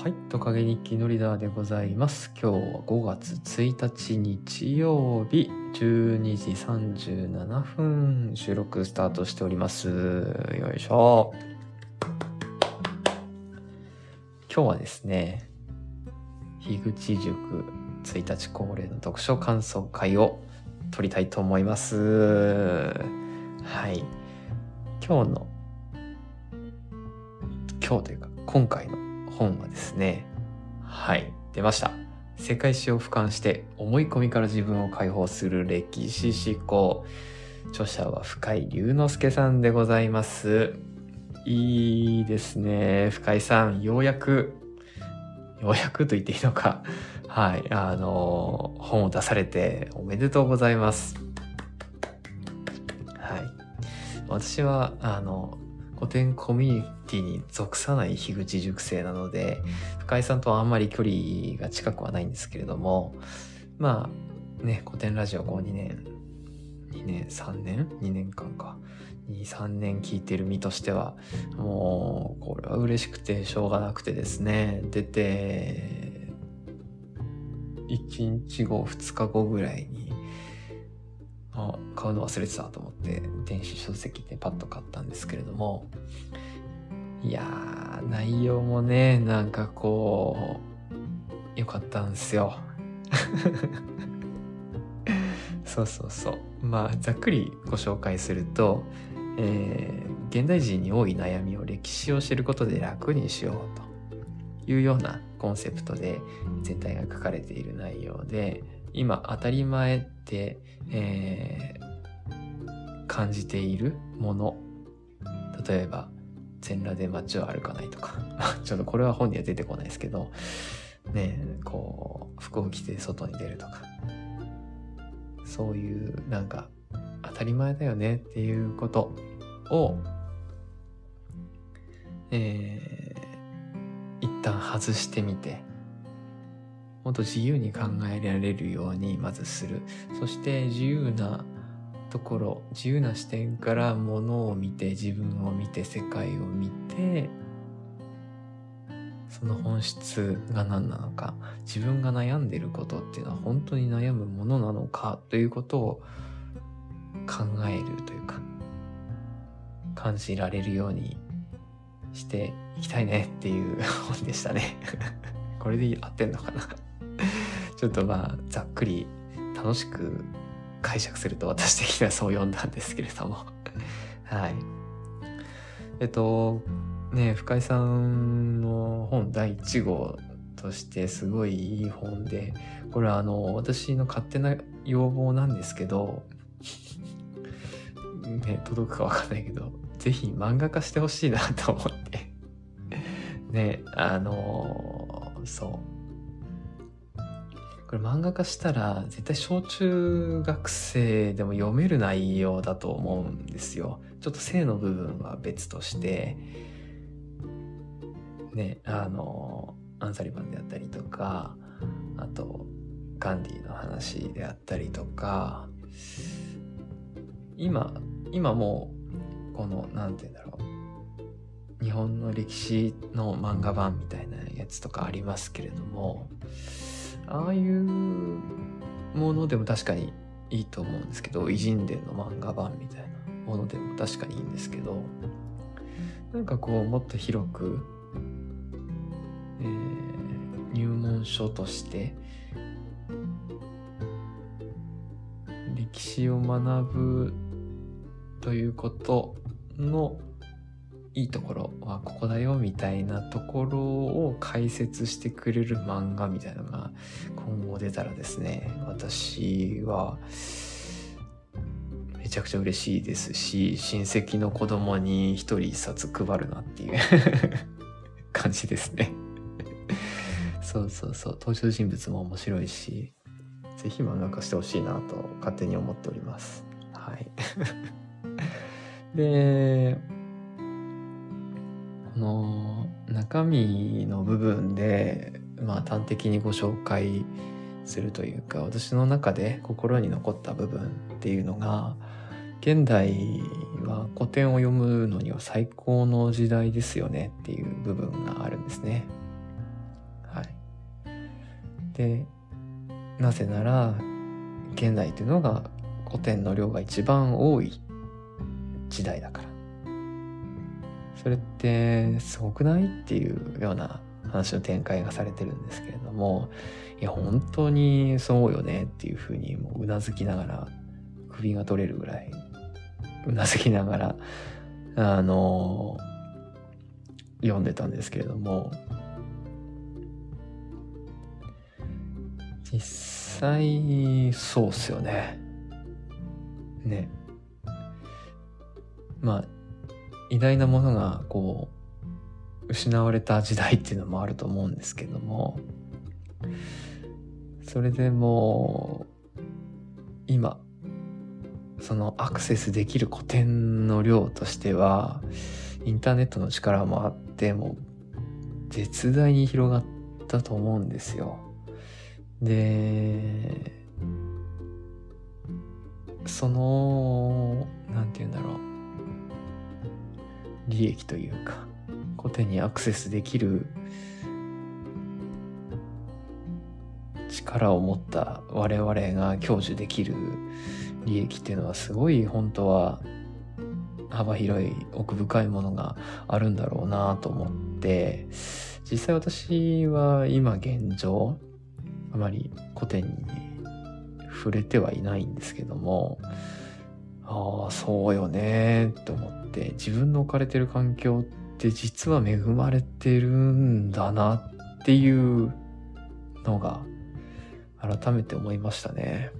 はい、トカゲ日記のリーダーでございます。今日は5月1日日曜日12時37分収録スタートしております。よいしょ。今日はですね、樋口塾1日恒例の読書感想会を撮りたいと思います。はい。今日の、今日というか今回の本はですね、はい、出ました。世界史を俯瞰して思い込みから自分を解放する歴史思考。著者は深井龍之介さんでございます。いいですね。深井さん、ようやく、ようやくと言っていいのか。はい、あの、本を出されておめでとうございます。はい。私は、あの、古典コミュニティに属さない樋口塾生なので、深井さんとはあんまり距離が近くはないんですけれども、まあ、ね、古典ラジオこう2年、2年、3年 ?2 年間か。2、3年聞いてる身としては、もう、これは嬉しくてしょうがなくてですね、出て、1日後、2日後ぐらいに、あ買うの忘れてたと思って電子書籍でパッと買ったんですけれどもいやー内容もねなんかこう良かったんですよ。そうそうそう。まあざっくりご紹介すると、えー現代人に多い悩みを歴史を知ることで楽にしようというようなコンセプトで全体が書かれている内容で今当たり前って、えー感じているもの。例えば全裸で街を歩かないとか。ちょっとこれは本には出てこないですけど。ねこう服を着て外に出るとか。そういうなんか当たり前だよねっていうことをえー一旦外してみてもっと自由に考えられるようにまずする。そして自由なところ自由な視点からものを見て自分を見て世界を見てその本質が何なのか自分が悩んでることっていうのは本当に悩むものなのかということを考えるというか感じられるようにしていきたいねっていう本でしたね。これで合ってんのかな。ちょっとまあざっくり楽しく解釈すると私的にはそう読んだんですけれども。はい。えっとね深井さんの本第1号としてすごいいい本でこれはあの私の勝手な要望なんですけど ね届くかわかんないけどぜひ漫画化してほしいなと思って。ねあのそうこれ漫画化したら絶対小中学生でも読める内容だと思うんですよ。ちょっと性の部分は別として、ね、あの、アンサリマンであったりとか、あと、ガンディの話であったりとか、今、今もう、この、なんて言うんだろう。日本の歴史の漫画版みたいなやつとかありますけれども、ああいうものでも確かにいいと思うんですけど偉人伝の漫画版みたいなものでも確かにいいんですけどなんかこうもっと広く、えー入門書として歴史を学ぶということのいいところはここだよみたいなところを解説してくれる漫画みたいな出たらですね私はめちゃくちゃ嬉しいですし親戚の子供に一人一冊配るなっていう 感じですね。そうそうそう。登場人物も面白いしぜひ漫画化してほしいなと勝手に思っております。はい。でこの中身の部分で、まあ、端的にご紹介するというか私の中で心に残った部分っていうのが現代は古典を読むのには最高の時代ですよねっていう部分があるんですね。はいでなぜなら現代っていうのが古典の量が一番多い時代だからそれってすごくないっていうような話の展開がされてるんですけれどもいや本当にそうよねっていうふうにもううなずきながら首が取れるぐらいうなずきながらあの読んでたんですけれども実際そうっすよね。ね。まあ偉大なものがこう失われた時代っていうのもあると思うんですけども。それでも今そのアクセスできる古典の量としてはインターネットの力もあってもう絶大に広がったと思うんですよ。でその何て言うんだろう。利益というか。古典にアクセスできる力を持った我々が享受できる利益っていうのはすごい本当は幅広い奥深いものがあるんだろうなと思って実際私は今現状あまり古典に触れてはいないんですけどもああそうよねと思って自分の置かれてる環境って実は恵まれてるんだなっていうのが改めて思いましたね。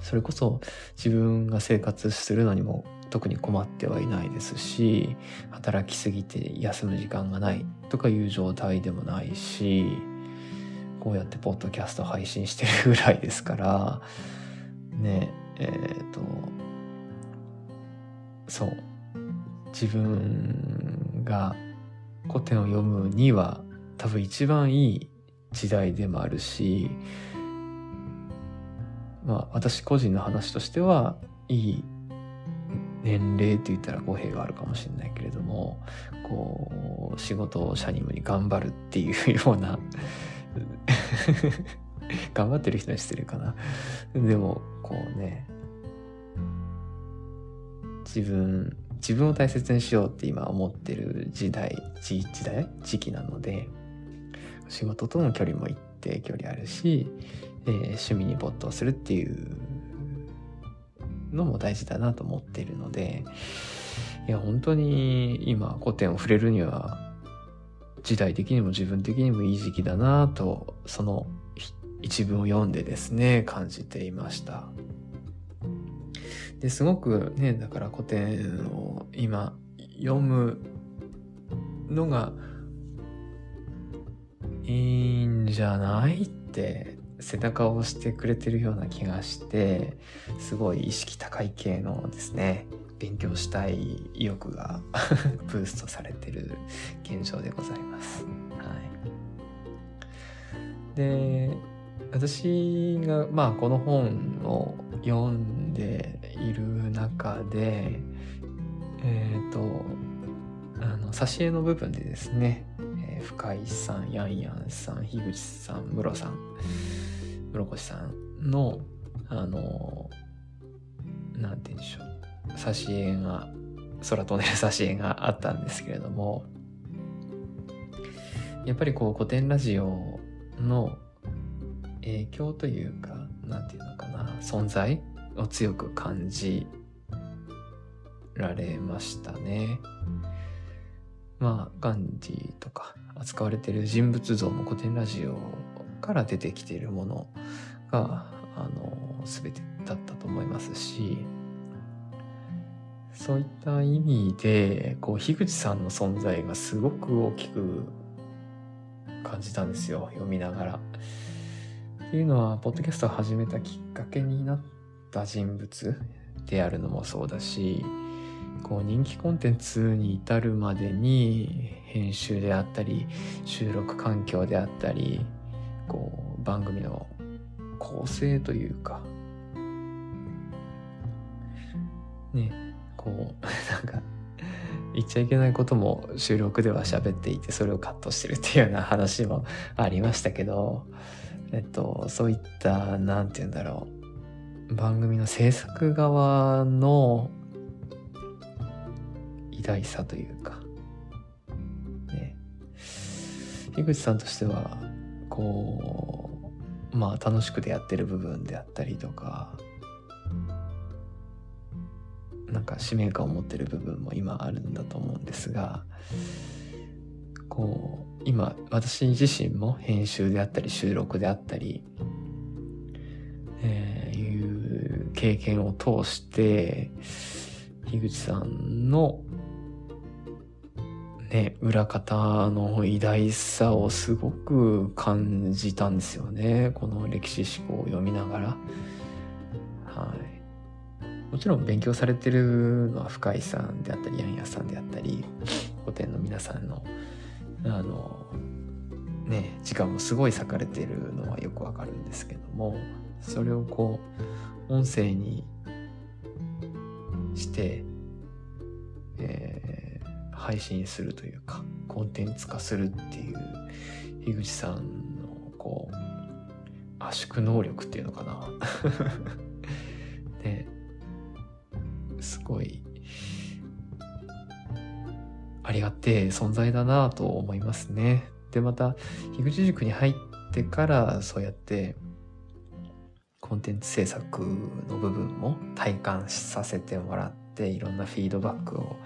それこそ自分が生活するのにも特に困ってはいないですし働きすぎて休む時間がないとかいう状態でもないしこうやってポッドキャスト配信してるぐらいですからねえっ、とそう自分が古典を読むには多分一番いい時代でもあるしまあ私個人の話としてはいい年齢って言ったら語弊があるかもしれないけれどもこう仕事を社に無に頑張るっていうような 頑張ってる人に失礼かな。でもこうね自分自分を大切にしようって今思ってる時代時代？時期なので仕事との距離も一定距離あるし、えー、趣味に没頭するっていうのも大事だなと思っているのでいや本当に今古典を触れるには時代的にも自分的にもいい時期だなとその一文を読んでですね感じていました。ですごくねだから古典を今読むのがいいんじゃないって背中を押してくれてるような気がしてすごい意識高い系のですね勉強したい意欲が ブーストされてる現状でございます。はい、で私がまあこの本を読んでいる中でえっ、ー、とあの挿絵の部分でですね深井さん、ヤンヤンさん、樋口さん、ムロさん、室越さんの、あの、なんて言うんでしょう、挿絵が、空飛んでる挿絵があったんですけれども、やっぱりこう古典ラジオの影響というか、なんていうのかな、存在を強く感じられましたね。まあ、ガンディとか扱われてる人物像も古典ラジオから出てきているものが、あの、全てだったと思いますし、そういった意味で、こう、樋口さんの存在がすごく大きく感じたんですよ、読みながら。っていうのは、ポッドキャストを始めたきっかけになった人物であるのもそうだし、こう人気コンテンツに至るまでに編集であったり収録環境であったりこう番組の構成というかねこう なんか言っちゃいけないことも収録では喋っていてそれをカットしてるっていうような話もありましたけどえっとそういった何て言うんだろう。番組の制作側の偉大さというか。ね。樋口さんとしてはこうまあ楽しくでやってる部分であったりとかなんか使命感を持ってる部分も今あるんだと思うんですがこう今私自身も編集であったり収録であったり、えー、経験を通して樋口さんのね裏方の偉大さをすごく感じたんですよね。この歴史思考を読みながら。はい。もちろん勉強されてるのは深井さんであったりヤンヤさんであったり古典の皆さんのあのね時間もすごい割かれてるのはよくわかるんですけども。それをこう音声にして、えー、配信するというかコンテンツ化するっていう樋口さんのこう圧縮能力っていうのかな ですごいありがてえ存在だなと思いますね。で、また、樋口塾に入ってからそうやってコンテンツ制作の部分も体感させてもらっていろんなフィードバックを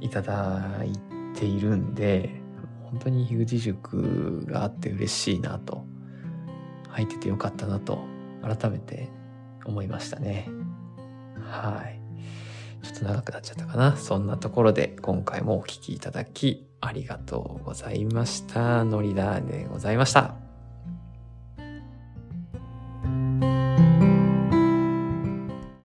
いただいているんで本当に樋口塾があって嬉しいなと入っててよかったなと改めて思いましたねはい。ちょっと長くなっちゃったかな。そんなところで今回もお聴きいただきありがとうございました。のりだでございました。